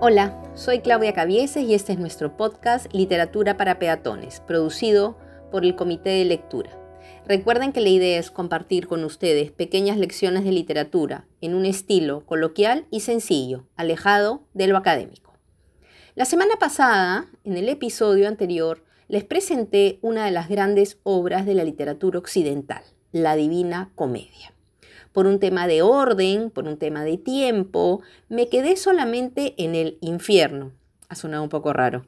Hola, soy Claudia Cavieses y este es nuestro podcast Literatura para Peatones, producido por el Comité de Lectura. Recuerden que la idea es compartir con ustedes pequeñas lecciones de literatura en un estilo coloquial y sencillo, alejado de lo académico. La semana pasada, en el episodio anterior, les presenté una de las grandes obras de la literatura occidental, la Divina Comedia por un tema de orden, por un tema de tiempo, me quedé solamente en el infierno. Ha sonado un poco raro.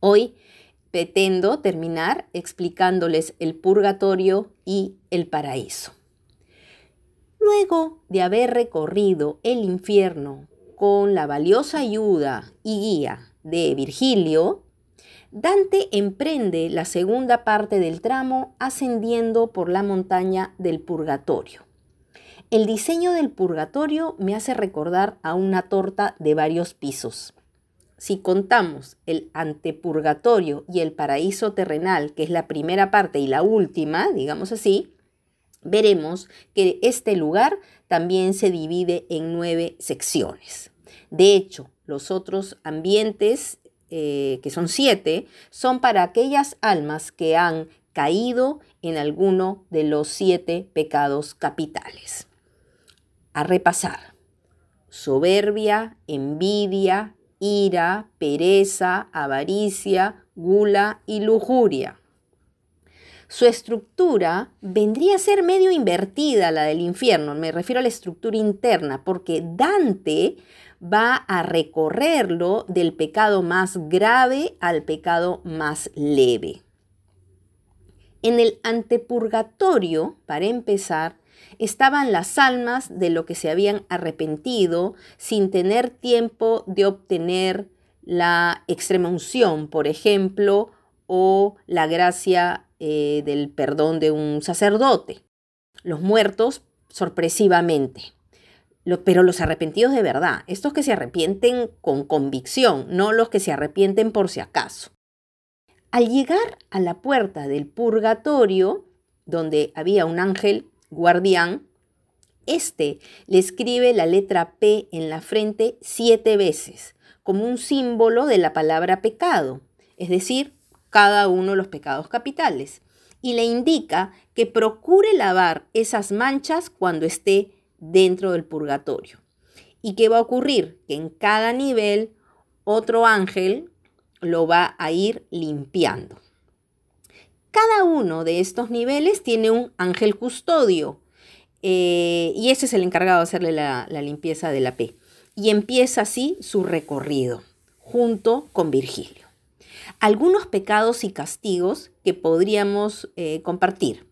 Hoy pretendo terminar explicándoles el purgatorio y el paraíso. Luego de haber recorrido el infierno con la valiosa ayuda y guía de Virgilio, Dante emprende la segunda parte del tramo ascendiendo por la montaña del purgatorio. El diseño del purgatorio me hace recordar a una torta de varios pisos. Si contamos el antepurgatorio y el paraíso terrenal, que es la primera parte y la última, digamos así, veremos que este lugar también se divide en nueve secciones. De hecho, los otros ambientes, eh, que son siete, son para aquellas almas que han caído en alguno de los siete pecados capitales a repasar. Soberbia, envidia, ira, pereza, avaricia, gula y lujuria. Su estructura vendría a ser medio invertida la del infierno, me refiero a la estructura interna, porque Dante va a recorrerlo del pecado más grave al pecado más leve. En el antepurgatorio, para empezar, estaban las almas de lo que se habían arrepentido sin tener tiempo de obtener la extrema unción, por ejemplo, o la gracia eh, del perdón de un sacerdote. Los muertos sorpresivamente, pero los arrepentidos de verdad, estos que se arrepienten con convicción, no los que se arrepienten por si acaso. Al llegar a la puerta del purgatorio, donde había un ángel guardián, este le escribe la letra P en la frente siete veces, como un símbolo de la palabra pecado, es decir, cada uno de los pecados capitales, y le indica que procure lavar esas manchas cuando esté dentro del purgatorio. ¿Y qué va a ocurrir? Que en cada nivel otro ángel lo va a ir limpiando. Cada uno de estos niveles tiene un ángel custodio eh, y ese es el encargado de hacerle la, limpieza de la P. Y empieza así su recorrido junto con Virgilio. Algunos pecados y castigos que podríamos eh, compartir.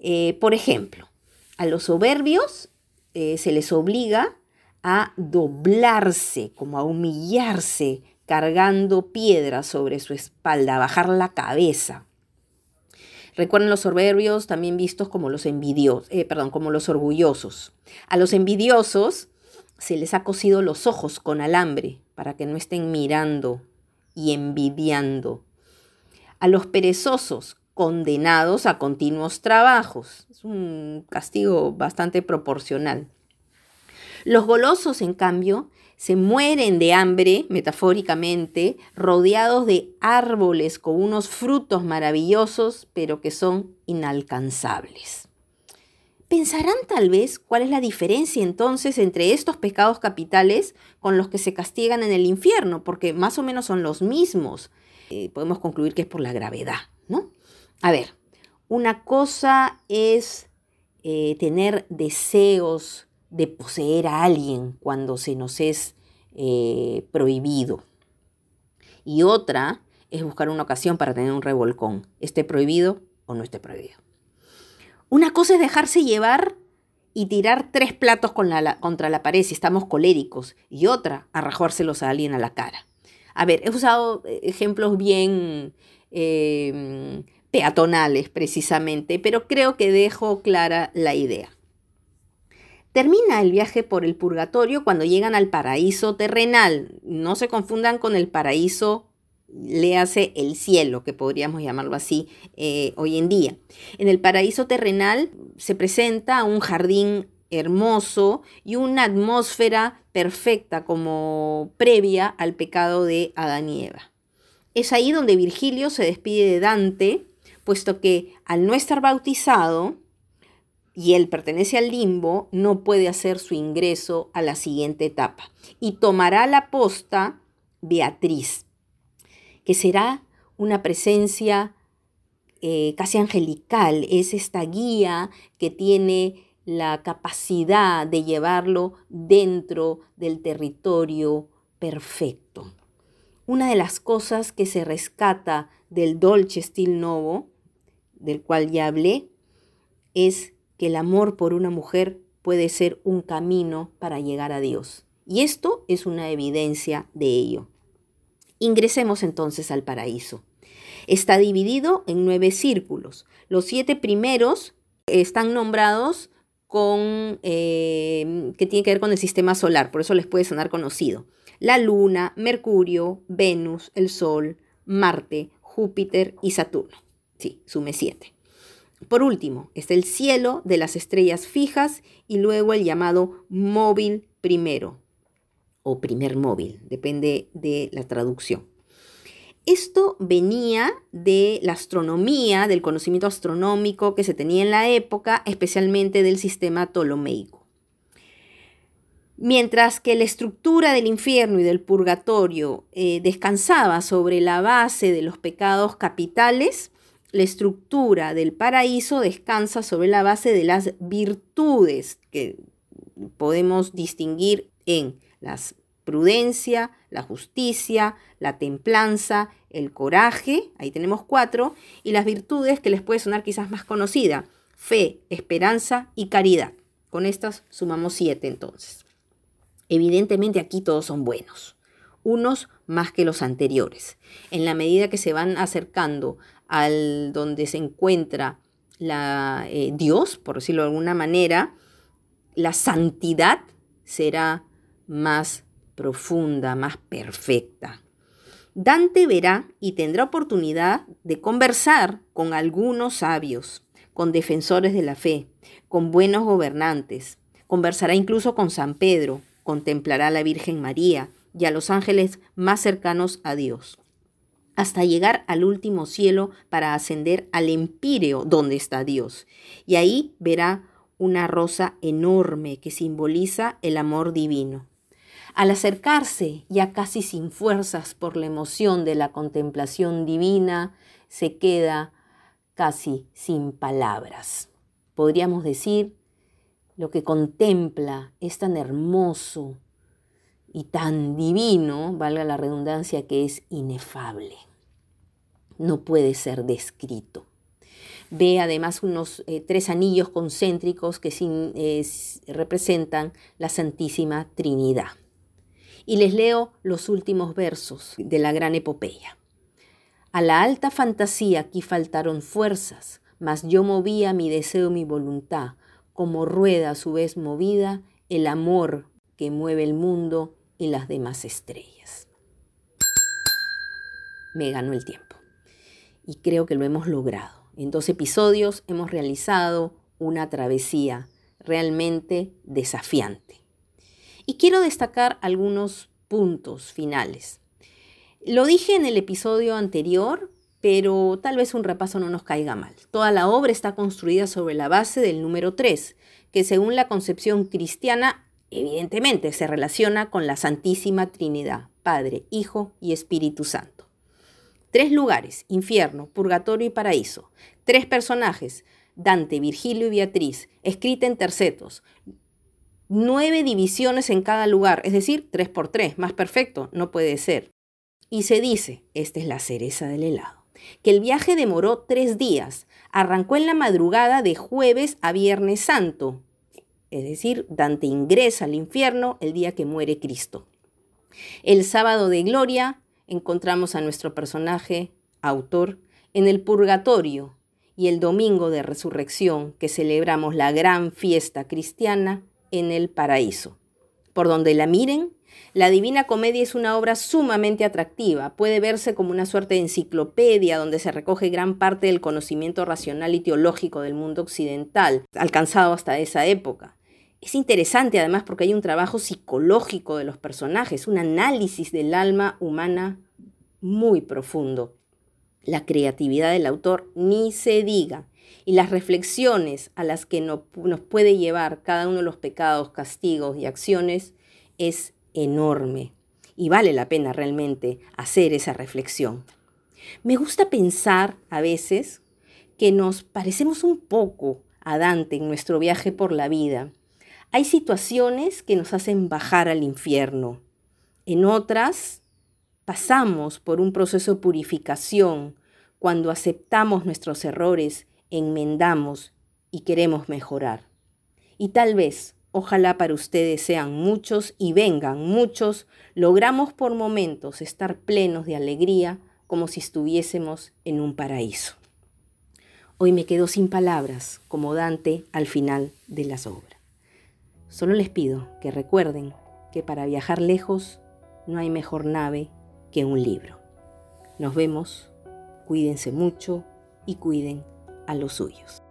Eh, por ejemplo, a los soberbios se les obliga a doblarse, como a humillarse, cargando piedras sobre su espalda, a bajar la cabeza. Recuerden los soberbios también vistos como los envidiosos, eh, perdón, como los orgullosos. A los envidiosos se les ha cosido los ojos con alambre para que no estén mirando y envidiando. A los perezosos condenados a continuos trabajos. Es un castigo bastante proporcional. Los golosos, en cambio, se mueren de hambre, metafóricamente, rodeados de árboles con unos frutos maravillosos, pero que son inalcanzables. Pensarán tal vez cuál es la diferencia entonces entre estos pecados capitales con los que se castigan en el infierno, porque más o menos son los mismos. Eh, podemos concluir que es por la gravedad, ¿no? A ver, una cosa es eh, tener deseos de poseer a alguien cuando se nos es eh, prohibido. Y otra es buscar una ocasión para tener un revolcón, esté prohibido o no esté prohibido. Una cosa es dejarse llevar y tirar tres platos contra la pared si estamos coléricos, y otra, arrajárselos a alguien a la cara. A ver, he usado eh, ejemplos bien eh, peatonales precisamente, pero creo que dejo clara la idea. Termina el viaje por el purgatorio cuando llegan al paraíso terrenal. No se confundan con el paraíso, le hace el cielo, que podríamos llamarlo así eh, hoy en día. En el paraíso terrenal se presenta un jardín hermoso y una atmósfera perfecta como previa al pecado de Adán y Eva. Es ahí donde Virgilio se despide de Dante, puesto que al no estar bautizado y él pertenece al limbo, no puede hacer su ingreso a la siguiente etapa. Y tomará la posta Beatriz, que será una presencia eh, casi angelical, es esta guía que tiene la capacidad de llevarlo dentro del territorio perfecto. Una de las cosas que se rescata del Dolce Stil Novo, del cual ya hablé, es que el amor por una mujer puede ser un camino para llegar a Dios. Y esto es una evidencia de ello. Ingresemos entonces al paraíso. Está dividido en nueve círculos. Los siete primeros están nombrados con, eh, que tiene que ver con el sistema solar, por eso les puede sonar conocido. La Luna, Mercurio, Venus, el Sol, Marte, Júpiter y Saturno. Sí, sume siete. Por último, está el cielo de las estrellas fijas y luego el llamado móvil primero o primer móvil, depende de la traducción. Esto venía de la astronomía, del conocimiento astronómico que se tenía en la época, especialmente del sistema ptolomeico. Mientras que la estructura del infierno y del purgatorio eh, descansaba sobre la base de los pecados capitales, la estructura del paraíso descansa sobre la base de las virtudes que podemos distinguir en las prudencia, la justicia, la templanza, el coraje, ahí tenemos cuatro, y las virtudes que les puede sonar quizás más conocida, fe, esperanza y caridad. Con estas sumamos siete entonces. Evidentemente aquí todos son buenos, unos más que los anteriores. En la medida que se van acercando al donde se encuentra la, eh, Dios, por decirlo de alguna manera, la santidad será más profunda, más perfecta. Dante verá y tendrá oportunidad de conversar con algunos sabios, con defensores de la fe, con buenos gobernantes. Conversará incluso con San Pedro, contemplará a la Virgen María y a los ángeles más cercanos a Dios, hasta llegar al último cielo para ascender al empíreo donde está Dios. Y ahí verá una rosa enorme que simboliza el amor divino. Al acercarse, ya casi sin fuerzas por la emoción de la contemplación divina, se queda casi sin palabras. Podríamos decir, lo que contempla es tan hermoso y tan divino, valga la redundancia, que es inefable. No puede ser descrito. Ve además unos eh, tres anillos concéntricos que representan la Santísima Trinidad y les leo los últimos versos de la gran epopeya. A la alta fantasía aquí faltaron fuerzas, mas yo movía mi deseo, mi voluntad, como rueda a su vez movida el amor que mueve el mundo y las demás estrellas. Me ganó el tiempo y creo que lo hemos logrado. En dos episodios hemos realizado una travesía realmente desafiante. Y quiero destacar algunos puntos finales. Lo dije en el episodio anterior, pero tal vez un repaso no nos caiga mal. Toda la obra está construida sobre la base del número 3, que según la concepción cristiana, evidentemente se relaciona con la Santísima Trinidad, Padre, Hijo y Espíritu Santo. Tres lugares, infierno, purgatorio y paraíso. Tres personajes, Dante, Virgilio y Beatriz, escrita en tercetos nueve divisiones en cada lugar, es decir, tres por tres, más perfecto, no puede ser. Y se dice, esta es la cereza del helado, que el viaje demoró tres días, arrancó en la madrugada de jueves a viernes santo, es decir, Dante ingresa al infierno el día que muere Cristo. El sábado de gloria encontramos a nuestro personaje, autor, en el purgatorio, y el domingo de resurrección, que celebramos la gran fiesta cristiana, en el paraíso. Por donde la miren, la Divina Comedia es una obra sumamente atractiva. Puede verse como una suerte de enciclopedia donde se recoge gran parte del conocimiento racional y teológico del mundo occidental, alcanzado hasta esa época. Es interesante además porque hay un trabajo psicológico de los personajes, un análisis del alma humana muy profundo. La creatividad del autor ni se diga y las reflexiones a las que nos puede llevar cada uno de los pecados, castigos y acciones es enorme y vale la pena realmente hacer esa reflexión. Me gusta pensar a veces que nos parecemos un poco a Dante en nuestro viaje por la vida. Hay situaciones que nos hacen bajar al infierno. En otras, pasamos por un proceso de purificación cuando aceptamos nuestros errores, enmendamos y queremos mejorar. Y tal vez, ojalá para ustedes sean muchos y vengan muchos, logramos por momentos estar plenos de alegría como si estuviésemos en un paraíso. Hoy me quedo sin palabras, como Dante al final de las obras. Solo les pido que recuerden que para viajar lejos no hay mejor nave que un libro. Nos vemos, cuídense mucho y cuiden a los suyos.